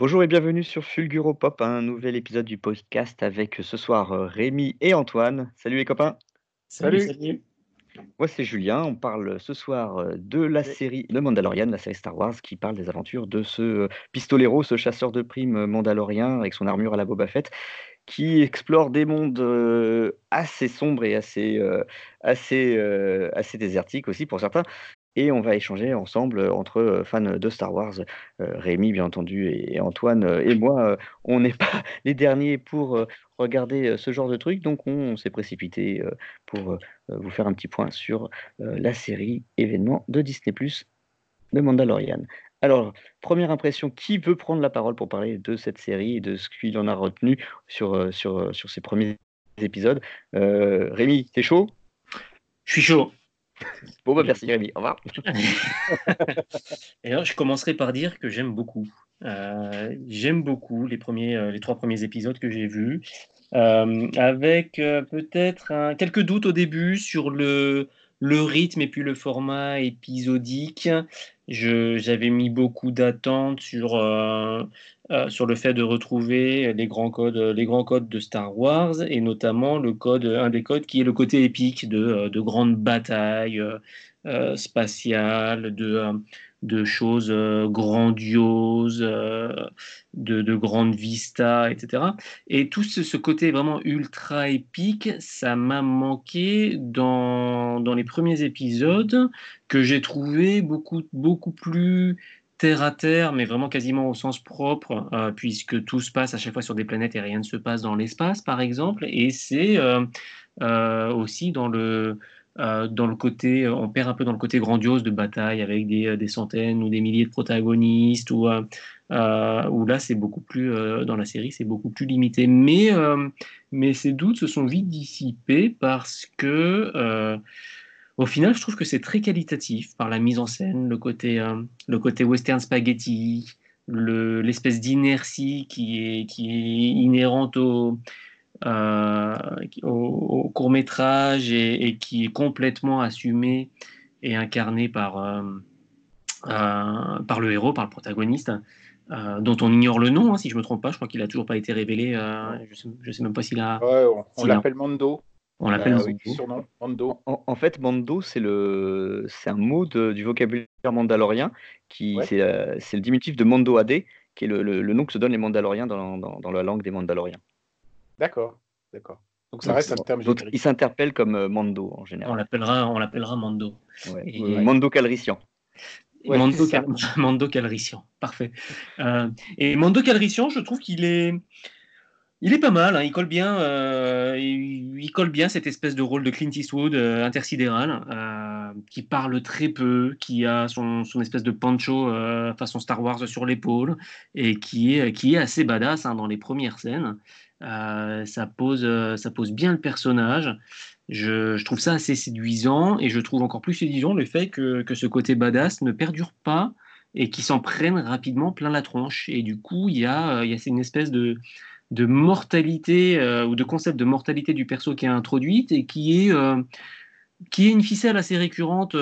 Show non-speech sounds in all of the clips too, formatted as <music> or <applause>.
Bonjour et bienvenue sur Fulguro Pop, un nouvel épisode du podcast avec ce soir euh, Rémi et Antoine. Salut les copains. Salut. Moi c'est Julien, on parle ce soir euh, de la série The Mandalorian, la série Star Wars qui parle des aventures de ce euh, pistolero, ce chasseur de primes mandalorien avec son armure à la Boba Fett qui explore des mondes assez sombres et assez, assez, assez désertiques aussi pour certains. Et on va échanger ensemble entre fans de Star Wars. Rémi, bien entendu, et Antoine et moi, on n'est pas <laughs> les derniers pour regarder ce genre de trucs, donc on, s'est précipité pour vous faire un petit point sur la série événement de Disney Plus de Mandalorian. Alors, première impression, qui veut prendre la parole pour parler de cette série et de ce qu'il en a retenu sur, euh, sur, euh, sur ces premiers épisodes? Euh, Rémi, t'es chaud? Je suis chaud. Bon, bah merci Rémi, au revoir. <laughs> et alors, je commencerai par dire que j'aime beaucoup. j'aime beaucoup les, premiers, les trois premiers épisodes que j'ai vus, avec peut-être quelques doutes au début sur le, le rythme et puis le format épisodique. J'avais mis beaucoup d'attentes sur, euh, euh, sur le fait de retrouver les grands, codes, les grands codes de Star Wars et notamment le code, un des codes qui est le côté épique de, de grandes batailles euh, spatiales, de, de choses euh, grandioses, euh, de, grandes vistas, etc. Et tout ce, côté vraiment ultra épique, ça m'a manqué dans, dans les premiers épisodes que j'ai trouvé beaucoup, beaucoup plus terre à terre, mais vraiment quasiment au sens propre, euh, puisque tout se passe à chaque fois sur des planètes et rien ne se passe dans l'espace, par exemple. Et c'est aussi dans le euh, dans le côté, on perd un peu dans le côté grandiose de bataille avec des, euh, des centaines ou des milliers de protagonistes, ou, euh, là c'est beaucoup plus, dans la série c'est beaucoup plus limité. Mais, mais ces doutes se sont vite dissipés parce que au final je trouve que c'est très qualitatif par la mise en scène, le côté, le côté western spaghetti, l'espèce d'inertie qui est, qui est inhérente au euh, au, court métrage et, qui est complètement assumé et incarné par, euh, euh, par le héros, par le protagoniste. dont on ignore le nom, hein, si je me trompe pas. Je crois qu'il a toujours pas été révélé. je sais, je sais même pas s'il a. on, l'appelle Mando. On l'appelle Mando. En, fait, Mando, c'est le, c'est un mot du vocabulaire mandalorien qui, c'est, le diminutif de Mando AD, qui est le, nom que se donnent les Mandaloriens dans, dans la langue des Mandaloriens. D'accord, d'accord. Donc ça reste un terme donc, Il s'interpelle comme euh, Mando en général. On l'appellera, on l'appellera Mando. Mando Calrissian. Mando, <laughs> Mando, Calrissian, parfait. Euh, et Mando Calrissian, je trouve qu'il est, il est pas mal. Hein. il colle bien, euh, il, colle bien cette espèce de rôle de Clint Eastwood intersidéral, qui parle très peu, qui a son, son espèce de pancho façon Star Wars sur l'épaule et qui est, qui est assez badass hein, dans les premières scènes. Euh, ça, pose, euh, ça pose bien le personnage. Je, trouve ça assez séduisant et je trouve encore plus séduisant le fait que, ce côté badass ne perdure pas et qu'il s'en prenne rapidement plein la tronche. Et du coup, il y a, euh, y a une espèce de, de mortalité ou de concept de mortalité du perso qui est introduite et qui est, qui est une ficelle assez récurrente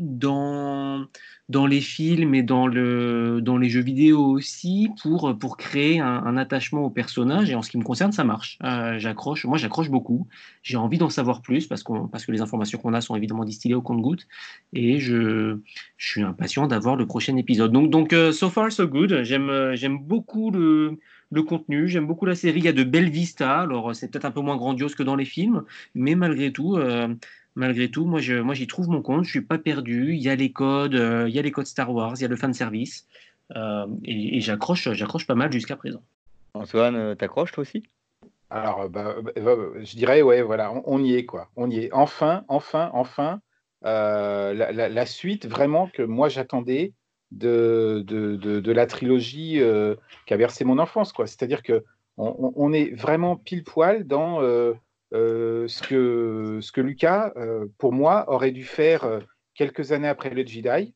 dans dans les films et dans, le, dans les jeux vidéo aussi pour, pour créer un, attachement au personnage. Et en ce qui me concerne, ça marche. Euh, j'accroche, moi, j'accroche beaucoup. J'ai envie d'en savoir plus parce, qu'on, parce que les informations qu'on a sont évidemment distillées au compte-goutte. Et je, je suis impatient d'avoir le prochain épisode. Donc, donc euh, so far, so good. J'aime, j'aime beaucoup le, le contenu, j'aime beaucoup la série. Il y a de belles vistas. Alors, c'est peut-être un peu moins grandiose que dans les films, mais malgré tout, euh, malgré tout, moi, je, moi, j'y trouve mon compte. Je suis pas perdu. Il y a les codes, euh, il y a les codes Star Wars, il y a le fan service, euh, et, j'accroche, j'accroche pas mal jusqu'à présent. Antoine, euh, t'accroches toi aussi? Alors, bah, bah, bah, je dirais, ouais, voilà, on, y est, quoi. On y est. Enfin, enfin, enfin, la, suite vraiment que moi j'attendais de, de, de, la trilogie qui a versé mon enfance, quoi. C'est-à-dire que on, on, est vraiment pile poil dans euh, ce, que, ce que Lucas, euh, pour moi, aurait dû faire euh, quelques années après le Jedi,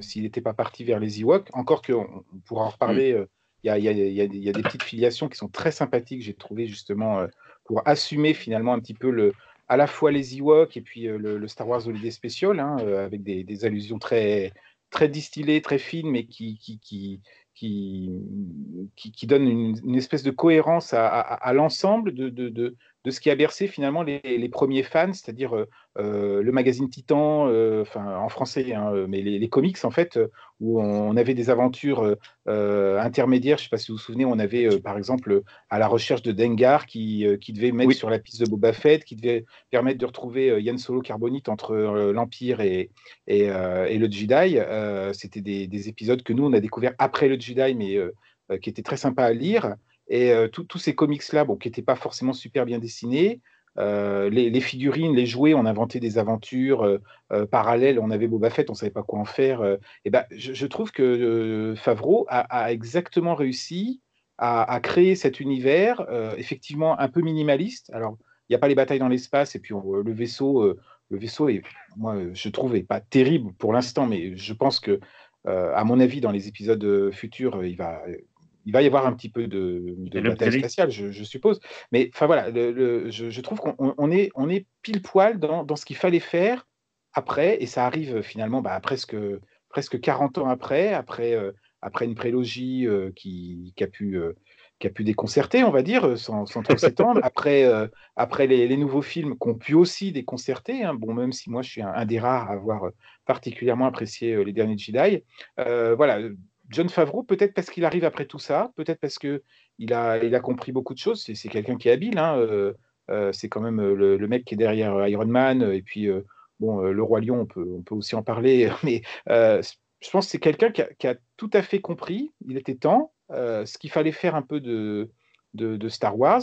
s'il n'était pas parti vers les Ewoks. Encore qu'on on pourra en reparler. Mm. Il y, a, y, a, y, a, des petites filiations qui sont très sympathiques, j'ai trouvé justement, pour assumer finalement un petit peu le, à la fois les Ewoks et puis le, Star Wars Holiday Special, hein, avec des, des, allusions très, très distillée, très fine, mais qui, qui, qui, qui, qui, donne une, espèce de cohérence à, à, l'ensemble de, de, de, de, ce qui a bercé finalement les, les premiers fans, c'est-à-dire euh, euh, le magazine Titan, euh, enfin en français, hein, mais les, les, comics en fait, où on avait des aventures intermédiaires. Je ne sais pas si vous vous souvenez, on avait par exemple à la recherche de Dengar qui, qui devait mettre sur la piste de Boba Fett, qui devait permettre de retrouver Yann Solo Carbonite entre l'Empire et, et, et, le Jedi. C'était des, des, épisodes que nous on a découvert après le Jedi, mais qui étaient très sympas à lire. Et tous ces comics-là, bon, qui n'étaient pas forcément super bien dessinés, euh, les, figurines, les jouets, on inventait des aventures euh, euh, parallèles. On avait Boba Fett, on ne savait pas quoi en faire. et ben, je, trouve que Favreau a, exactement réussi à, créer cet univers, effectivement un peu minimaliste. Alors, il n'y a pas les batailles dans l'espace, et puis le vaisseau, le vaisseau est, moi, je trouve, est pas terrible pour l'instant, mais je pense que, à mon avis, dans les épisodes futurs, il va il va y avoir un petit peu de, bataille spatiale, je, suppose. Mais enfin voilà, je, trouve qu'on est, on est pile poil dans, ce qu'il fallait faire après, et ça arrive finalement bah, presque, presque 40 ans après, après, euh, après une prélogie euh, qui, a pu, euh, qui a pu déconcerter, on va dire, sans, trop s'étendre, <laughs> après, après les, nouveaux films qui ont pu aussi déconcerter, hein. bon, même si moi je suis un, un, des rares à avoir particulièrement apprécié les derniers Jedi. voilà John Favreau, peut-être parce qu'il arrive après tout ça, peut-être parce qu'il a, il a compris beaucoup de choses. C'est quelqu'un qui est habile. Hein, euh, euh, c'est quand même le, mec qui est derrière Iron Man. Et puis, euh, bon, le Roi Lion, on peut, on peut aussi en parler. <laughs> Mais je pense que c'est quelqu'un qui, a tout à fait compris. Il était temps. ce qu'il fallait faire un peu de, de, Star Wars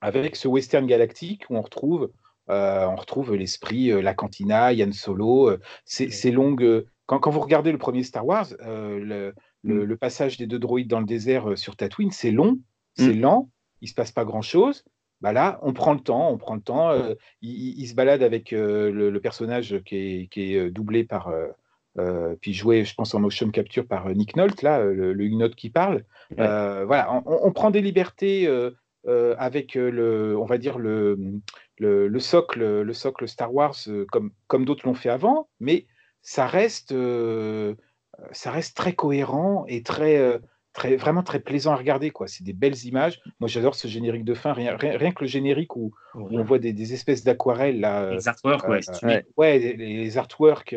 avec ce western galactique où on retrouve, on retrouve l'esprit, la cantina, Yann Solo, ces longues quand, vous regardez le premier Star Wars, euh, mm. le, passage des deux droïdes dans le désert euh, sur Tatooine, c'est long, c'est mm. lent, il se passe pas grand-chose. Bah là, on prend le temps, on prend le temps. Euh, il, se balade avec le, personnage qui est, doublé par, puis joué, je pense, en motion capture par Nick Nolte, là, le, le qui parle. voilà, on, prend des libertés avec le, on va dire le, le, socle, le socle Star Wars, comme, comme d'autres l'ont fait avant, mais ça reste, ça reste très cohérent et très, très, vraiment très plaisant à regarder. Quoi. C'est des belles images. Moi, j'adore ce générique de fin. Rien, rien, que le générique où, on voit des, espèces d'aquarelles. Là, les artworks, ouais. ouais. les, artworks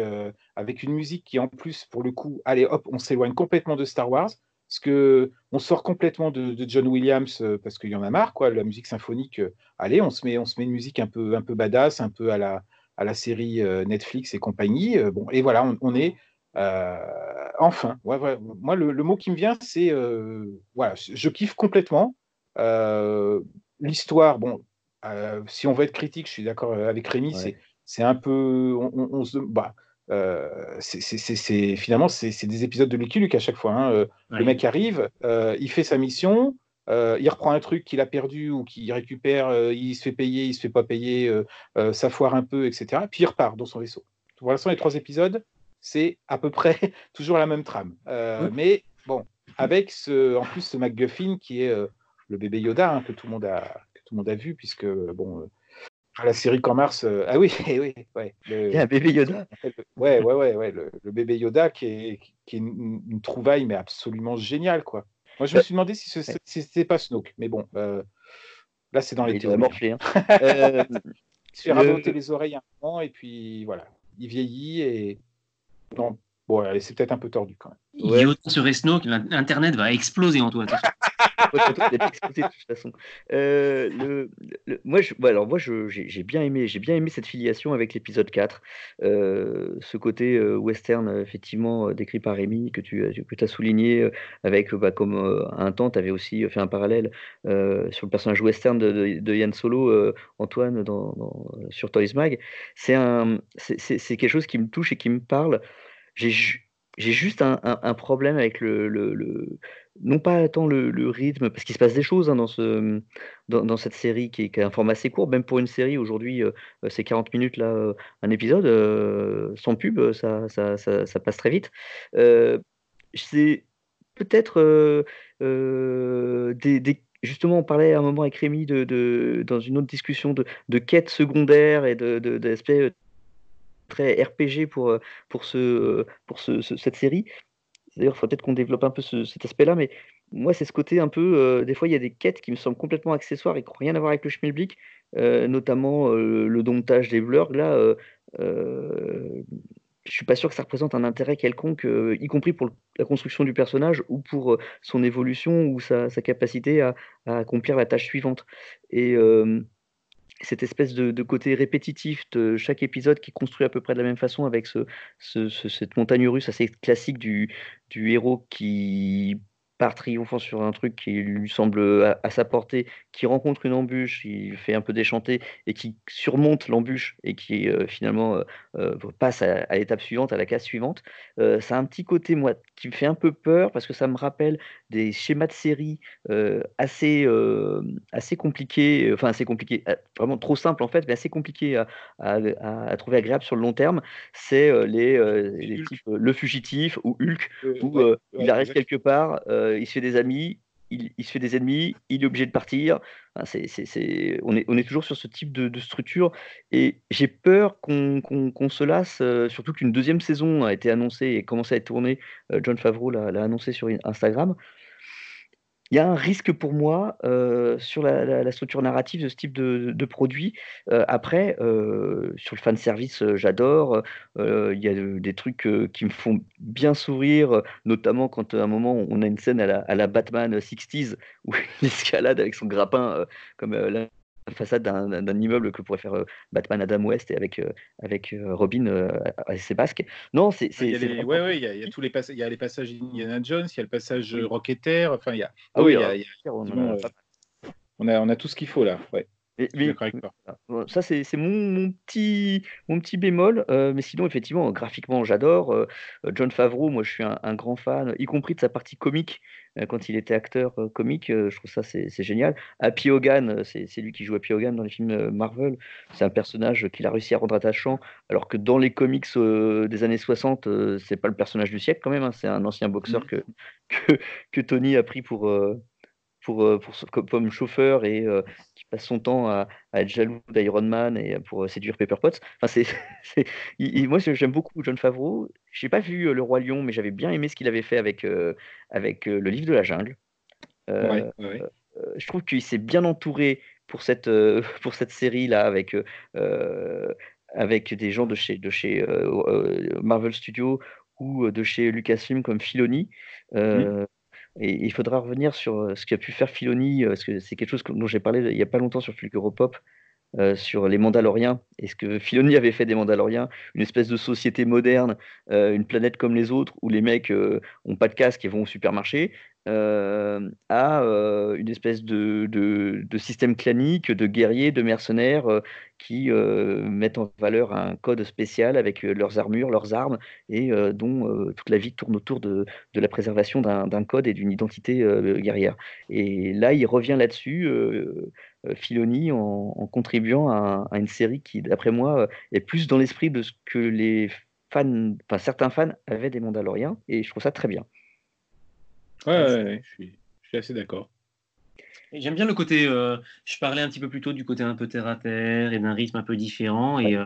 avec une musique qui, en plus, pour le coup, allez, hop, on s'éloigne complètement de Star Wars. Parce que on sort complètement de, John Williams parce qu'il y en a marre, quoi. La musique symphonique, allez, on se met, on se met une musique un peu, un peu badass, un peu à la, à la série euh, Netflix et compagnie. Euh, bon, et voilà, on, est euh, enfin. Moi, le, mot qui me vient, c'est voilà, je kiffe complètement. L'histoire, bon, si on veut être critique, je suis d'accord avec Rémi, c'est un peu. On, se. Bah, c'est finalement c'est des épisodes de Lucky Luke à chaque fois. Hein. Le mec arrive, il fait sa mission, euh, il reprend un truc qu'il a perdu ou qu'il récupère, euh, il se fait payer, il se fait pas payer, euh, ça foire un peu, etc. Puis il repart dans son vaisseau. Pour l'instant, les trois épisodes, c'est à peu près <laughs> toujours la même trame. Mais bon, avec ce, en plus ce MacGuffin qui est le bébé Yoda hein, que tout le monde a que tout le monde a vu puisque bon. la série Quand Mars, ah oui, <laughs> oui, ouais. il y a un bébé Yoda. <laughs> Ouais, ouais, ouais, ouais le, bébé Yoda qui est, qui est une, une, trouvaille mais absolument géniale, quoi. Moi, je me suis demandé si ce n'était pas Snoke, mais bon, euh, là, c'est dans les théories. Hein. <laughs> euh, il se fait raboter les oreilles un moment, et puis voilà, il vieillit et. Non, bon, c'est peut-être un peu tordu quand même. Il ouais. serait Snoke, l'Internet va exploser en toi. Euh, moi, alors moi, j'ai bien aimé, j'ai bien aimé cette filiation avec l'épisode 4. Euh, ce côté euh, western, effectivement, décrit par Rémi, que tu as souligné, avec, bah, comme un temps, tu avais aussi fait un parallèle sur le personnage western de, Yann Solo, Antoine, sur Toys Mag. C'est quelque chose qui me touche et qui me parle. J'ai j'ai juste un, problème avec le, non pas tant le, rythme, parce qu'il se passe des choses hein, dans, ce, dans, cette série qui est, qui un format assez court, même pour une série aujourd'hui, euh, c'est 40 minutes là, euh, un épisode, euh, sans pub, ça, ça, passe très vite. c'est peut-être des, Justement, on parlait à un moment avec Rémi de, dans une autre discussion de, de quête secondaire et de, d'aspect RPG pour, pour, ce, pour ce, cette série. D'ailleurs, il faut peut-être qu'on développe un peu cet aspect-là, mais moi, c'est ce côté un peu. des fois, il y a des quêtes qui me semblent complètement accessoires et qui n'ont rien à voir avec le schmilblick, notamment le domptage des blurgs. Là, je suis pas sûr que ça représente un intérêt quelconque, euh, y compris pour la construction du personnage ou pour euh, son évolution ou sa, capacité à, accomplir la tâche suivante. Et euh, cette espèce de, côté répétitif de chaque épisode qui est construit à peu près de la même façon avec ce, cette montagne russe assez classique du, du héros qui triomphant sur un truc qui lui semble à, sa portée, qui rencontre une embûche, il fait un peu déchanter et qui surmonte l'embûche et qui euh, finalement euh, euh, passe à, l'étape suivante, à la case suivante. ça a un petit côté, moi, qui me fait un peu peur parce que ça me rappelle des schémas de série assez, assez compliqués, enfin assez compliqués, vraiment trop simple en fait, mais assez compliqués à, à, trouver agréable sur le long terme. C'est les, les types Le Fugitif ou Hulk, où il arrive quelque part. Euh, il se fait des amis, il, se fait des ennemis, il est obligé de partir. On, est, toujours sur ce type de, structure et j'ai peur qu'on, se lasse, euh, surtout qu'une deuxième saison a été annoncée et commencé à être tournée. Euh, John Favreau l'a, annoncé sur Instagram il y a un risque pour moi sur la, structure narrative de ce type de, produit. Après, sur le fan service, j'adore. il y a des trucs qui me font bien sourire, notamment quand à un moment on a une scène à la, la Batman 60s où <laughs> il escalade avec son grappin comme façade d'un immeuble que pourrait faire euh, Batman Adam West et avec, euh, avec euh, Robin à ses basques. Non, c'est. Il y a les, ouais, ouais, il y a, tous les passages, il y a les passages Indiana Jones, il y a le passage Rocketer, enfin, il y a. Ah oui, on, a, on, a, tout ce qu'il faut là, ouais ça, c'est mon, petit, mon petit bémol. Euh, mais sinon, effectivement, graphiquement, j'adore. Euh, John Favreau, moi, je suis un, grand fan, y compris de sa partie comique, euh, quand il était acteur comique. je trouve ça, c'est génial. Happy Hogan, c'est lui qui joue Happy Hogan dans les films Marvel. C'est un personnage qu'il a réussi à rendre attachant, alors que dans les comics des années 60, c'est pas le personnage du siècle quand même. Hein. c'est un ancien boxeur mmh. que, que, que, Tony a pris pour pour, euh, pour, comme chauffeur et euh, qui passe son temps à, être jaloux d'Iron Man et pour euh, séduire Pepper Potts. Enfin, c'est, <laughs> moi, j'aime beaucoup John Favreau. Je n'ai pas vu Le Roi Lion, mais j'avais bien aimé ce qu'il avait fait avec, avec le livre de la jungle. je trouve qu'il s'est bien entouré pour cette, <laughs> pour cette série-là avec, avec des gens de chez, de chez Marvel Studios ou de chez Lucasfilm comme Filoni. Il faudra revenir sur ce qu'a pu faire Filoni, parce que c'est quelque chose dont j'ai parlé il n'y a pas longtemps sur Fulguropop, euh, sur les Mandaloriens. Et ce que Filoni avait fait des Mandaloriens, une espèce de société moderne, une planète comme les autres où les mecs ont pas de casque et vont au supermarché, euh, à euh, une espèce de, de, système clanique de guerriers, de mercenaires euh, qui mettent en valeur un code spécial avec leurs armures, leurs armes, et dont toute la vie tourne autour de, de la préservation d'un code et d'une identité guerrière. Et là, il revient là-dessus, Filoni, en, contribuant à, une série qui, d'après moi, est plus dans l'esprit de ce que les fans, certains fans avaient des Mandaloriens, et je trouve ça très bien. Ouais, je, suis, je, suis, assez d'accord. J'aime bien le côté, euh, je parlais un petit peu plus tôt du côté un peu terre à terre et d'un rythme un peu différent. Et, euh,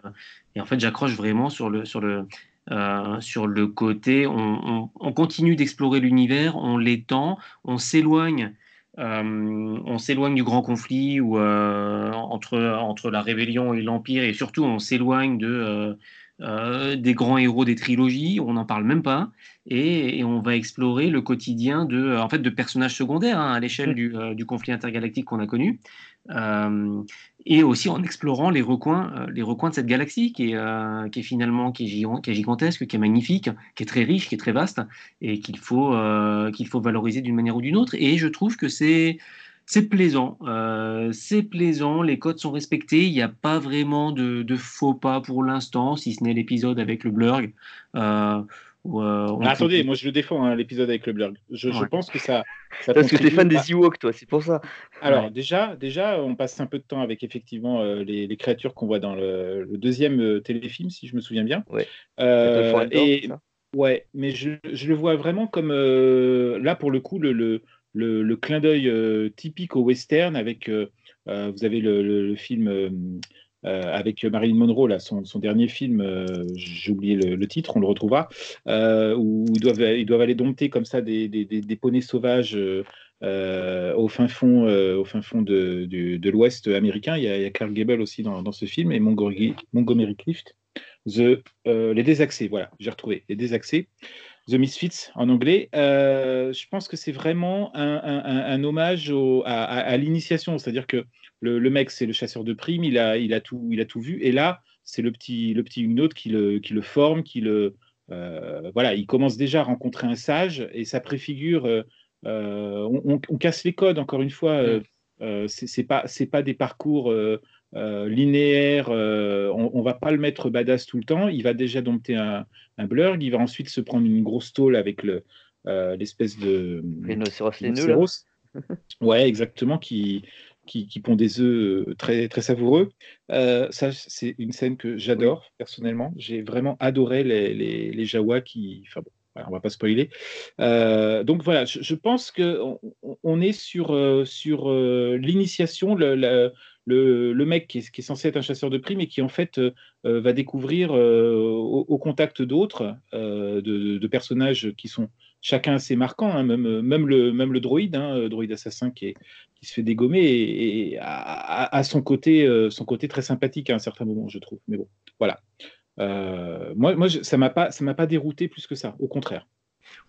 et en fait, j'accroche vraiment sur le, sur le, euh, sur le côté, on, on, continue d'explorer l'univers, on l'étend, on s'éloigne. on s'éloigne du grand conflit ou entre, entre la rébellion et l'empire et surtout on s'éloigne de, euh, des grands héros des trilogies, on n'en parle même pas, et, on va explorer le quotidien de, en fait, de personnages secondaires hein, à l'échelle euh, du, conflit intergalactique qu'on a connu, euh, et aussi en explorant les recoins, les recoins de cette galaxie qui est, qui est finalement qui est, qui est, gigantesque, qui est magnifique, qui est très riche, qui est très vaste, et qu'il faut, qu'il faut valoriser d'une manière ou d'une autre. Et je trouve que c'est c'est plaisant, euh, c'est plaisant, les codes sont respectés, il n'y a pas vraiment de, faux pas pour l'instant, si ce n'est l'épisode avec le blurg. Euh, euh, ah, attendez, moi je le défends, hein, l'épisode avec le blurg. Je, pense que ça. Parce que tu es fan des Ewoks, toi, c'est pour ça. Alors, déjà, déjà, on passe un peu de temps avec effectivement les, créatures qu'on voit dans le, deuxième téléfilm, si je me souviens bien. Ouais. et, ouais, mais je, le vois vraiment comme. là, pour le coup, le le, clin d'œil euh, typique au western avec, euh, euh, vous avez le, film avec Marilyn Monroe, là, son, dernier film, j'ai oublié le, titre, on le retrouvera, où ils doivent, aller dompter comme ça des, des, poneys sauvages au fin fond, au fin fond de, l'Ouest américain. Il y, a, il Clark Gable aussi dans, dans, ce film et Montgomery, Montgomery Clift. The, les désaxés, voilà, j'ai retrouvé, les désaxés. The Misfits en anglais. Euh, je pense que c'est vraiment un, hommage à, l'initiation, c'est-à-dire que le, mec, c'est le chasseur de primes, il a, il a, tout, il a tout vu, et là, c'est le petit, le petit Huguenot qui le, qui le forme, qui le. Euh, voilà, il commence déjà à rencontrer un sage, et ça préfigure. Euh, on, casse les codes, encore une fois. Mm. c'est pas, pas des parcours euh, linéaire, euh, on, ne va pas le mettre badass tout le temps. Il va déjà dompter un, un blurg, il va ensuite se prendre une grosse tôle avec le, euh, l'espèce de rhinocéros laineux. ouais, exactement, qui, qui, pond des œufs très, très savoureux. ça, c'est une scène que j'adore personnellement. J'ai vraiment adoré les, les, les Jawa qui. Enfin bon, on va pas spoiler. donc voilà, je, pense qu'on on est sur, sur l'initiation, le, le, mec qui est, censé être un chasseur de primes et qui en fait euh, euh, va découvrir euh, au, contact d'autres, de, personnages qui sont chacun assez marquants, hein, même, le, même le droïde, hein, assassin qui, se fait dégommer et, à, son, côté, son côté très sympathique à un certain moment, je trouve. Mais bon, voilà. moi, ça ne m'a pas dérouté plus que ça, au contraire.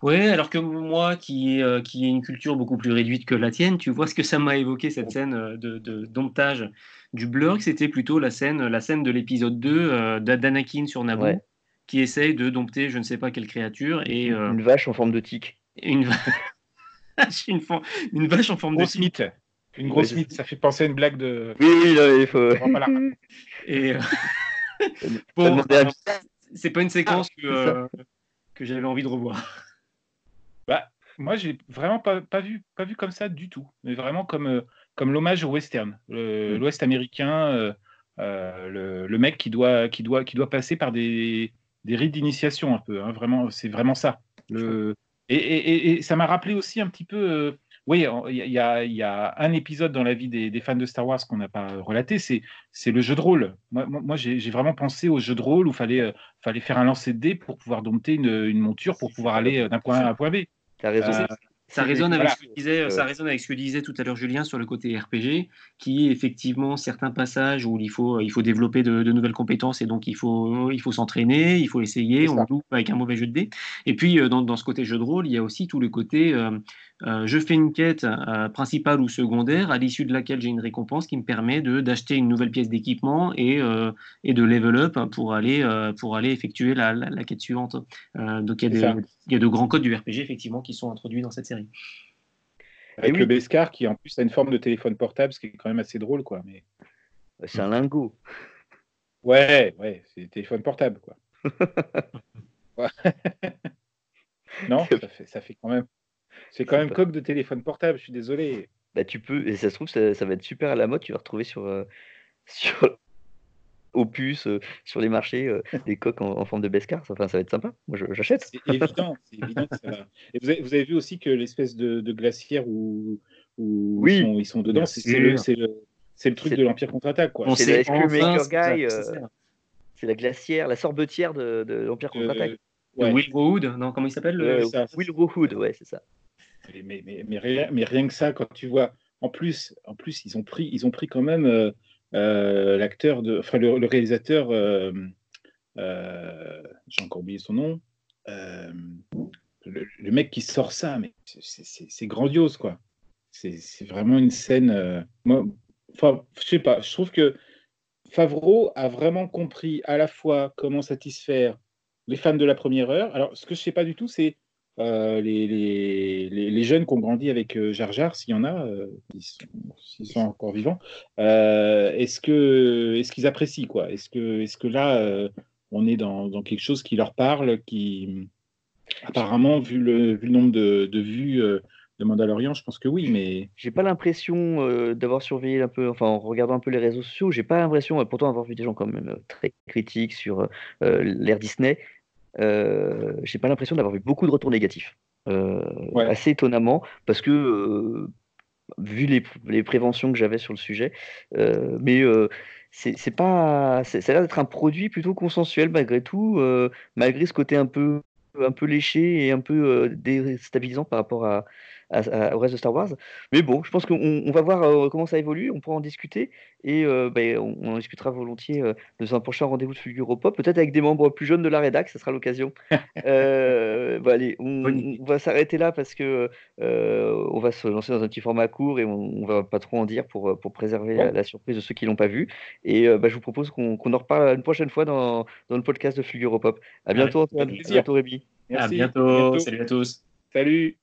Oui, alors que moi, qui, euh, qui ai une culture beaucoup plus réduite que la tienne, tu vois ce que ça m'a évoqué, cette scène euh, de, de domptage du blur, c'était plutôt la scène, la scène de l'épisode 2 euh, d'Anakin sur Naboo, qui essaye de dompter je ne sais pas quelle créature. Et, Une vache en forme de tic. Une, une, une vache en forme de tic. Une grosse mythe, ça fait penser à une blague de. Oui, oui, il faut. Et. <laughs> <laughs> c'est pas une séquence ah, que, que j'avais envie de revoir. Bah, moi, j'ai vraiment pas, pas, vu, pas vu comme ça du tout, mais vraiment comme, euh, comme l'hommage au western, mm. l'Ouest américain, euh, euh, le, mec qui doit, qui, doit, qui doit passer par des, des rites d'initiation un peu. Hein, vraiment, c'est vraiment ça. Le, et, et, ça m'a rappelé aussi un petit peu. oui, il y, a, y, a, un épisode dans la vie des, des fans de Star Wars qu'on n'a pas relaté, c'est le jeu de rôle. Moi, moi j'ai vraiment pensé au jeu de rôle où il fallait, fallait faire un lancer de dés pour pouvoir dompter une, une monture pour pouvoir aller d'un point A à un point B. Euh, ça résonne, avec ce que disait, ça résonne avec ce que disait tout à l'heure Julien sur le côté RPG, qui est effectivement certains passages où il faut, il faut développer de, nouvelles compétences et donc il faut, il faut s'entraîner, il faut essayer, on loupe avec un mauvais jeu de dés. Et puis euh, dans, dans, ce côté jeu de rôle, il y a aussi tout le côté euh, euh, je fais une quête euh, principale ou secondaire à l'issue de laquelle j'ai une récompense qui me permet d'acheter une nouvelle pièce d'équipement et, euh, et, de level up pour aller, pour aller effectuer la, la, quête suivante. donc il y, a il y, a de grands codes du RPG effectivement qui sont introduits dans cette série. Avec le Beskar qui en plus a une forme de téléphone portable, ce qui est quand même assez drôle. quoi. Mais... C'est un lingot. Ouais, ouais, c'est téléphone portable. quoi. <laughs> <laughs> non, ça fait, ça fait quand même. C'est quand même coque de téléphone portable, je suis désolé. Bah, tu peux, et ça se trouve, ça, ça, va être super à la mode. Tu vas retrouver sur, euh, <laughs> sur Opus, euh, sur les marchés, euh, <laughs> des coques en, forme de Bescar. Enfin, ça va être sympa. Moi, j'achète. C'est évident, évident que ça va. Et vous avez, vous avez vu aussi que l'espèce de, de, glacière où, où oui. ils, sont, ils, sont, dedans, c'est le, le, truc de l'Empire contre-attaque. C'est la Maker Guy. c'est la glacière, la sorbetière de, de l'Empire contre-attaque? Ouais. Will Wood, non, comment il s'appelle Will Wood, ouais, c'est ça. Mais, mais, rien, que ça, quand tu vois, en plus, en plus ils, ont pris, ils ont pris quand même euh, euh, l'acteur, de, enfin le, réalisateur, euh, j'ai encore oublié son nom, le, mec qui sort ça, mais c'est grandiose, quoi. C'est vraiment une scène. moi, enfin, je sais pas, je trouve que Favreau a vraiment compris à la fois comment satisfaire les fans de la première heure. Alors, ce que je sais pas du tout, c'est euh, les, jeunes qui ont grandi avec euh, Jar Jar, s'il y en a, euh, s'ils sont, encore vivants, est-ce que est-ce qu'ils apprécient quoi? Est-ce que est-ce que là on est dans, dans, quelque chose qui leur parle, qui apparemment vu le, vu le nombre de, de vues de Mandalorian, je pense que oui, mais j'ai pas l'impression d'avoir surveillé un peu, enfin en regardant un peu les réseaux sociaux, j'ai pas l'impression, pourtant avoir vu des gens quand même très critiques sur l'ère Disney, euh, j'ai pas l'impression d'avoir vu beaucoup de retours négatifs. Euh, assez étonnamment, parce que euh, vu les, les, préventions que j'avais sur le sujet, mais c'est pas, ça a l'air d'être un produit plutôt consensuel malgré tout, malgré ce côté un peu, un peu léché et un peu déstabilisant par rapport à, au reste de Star Wars. Mais bon, je pense qu'on va voir euh, comment ça évolue, on pourra en discuter et euh, ben, on, en discutera volontiers euh, dans un prochain rendez-vous de Fulguro Pop, peut-être avec des membres plus jeunes de la rédac, ça sera l'occasion. <laughs> Bah, allez, on, va s'arrêter là parce que on va se lancer dans un petit format court et on, ne va pas trop en dire pour, pour préserver la, surprise de ceux qui l'ont pas vu. Et bah, je vous propose qu'on en reparle une prochaine fois dans, dans le podcast de Fulguro Pop. À bientôt, Antoine. À bientôt, Rémi. À bientôt. Salut à tous. Salut.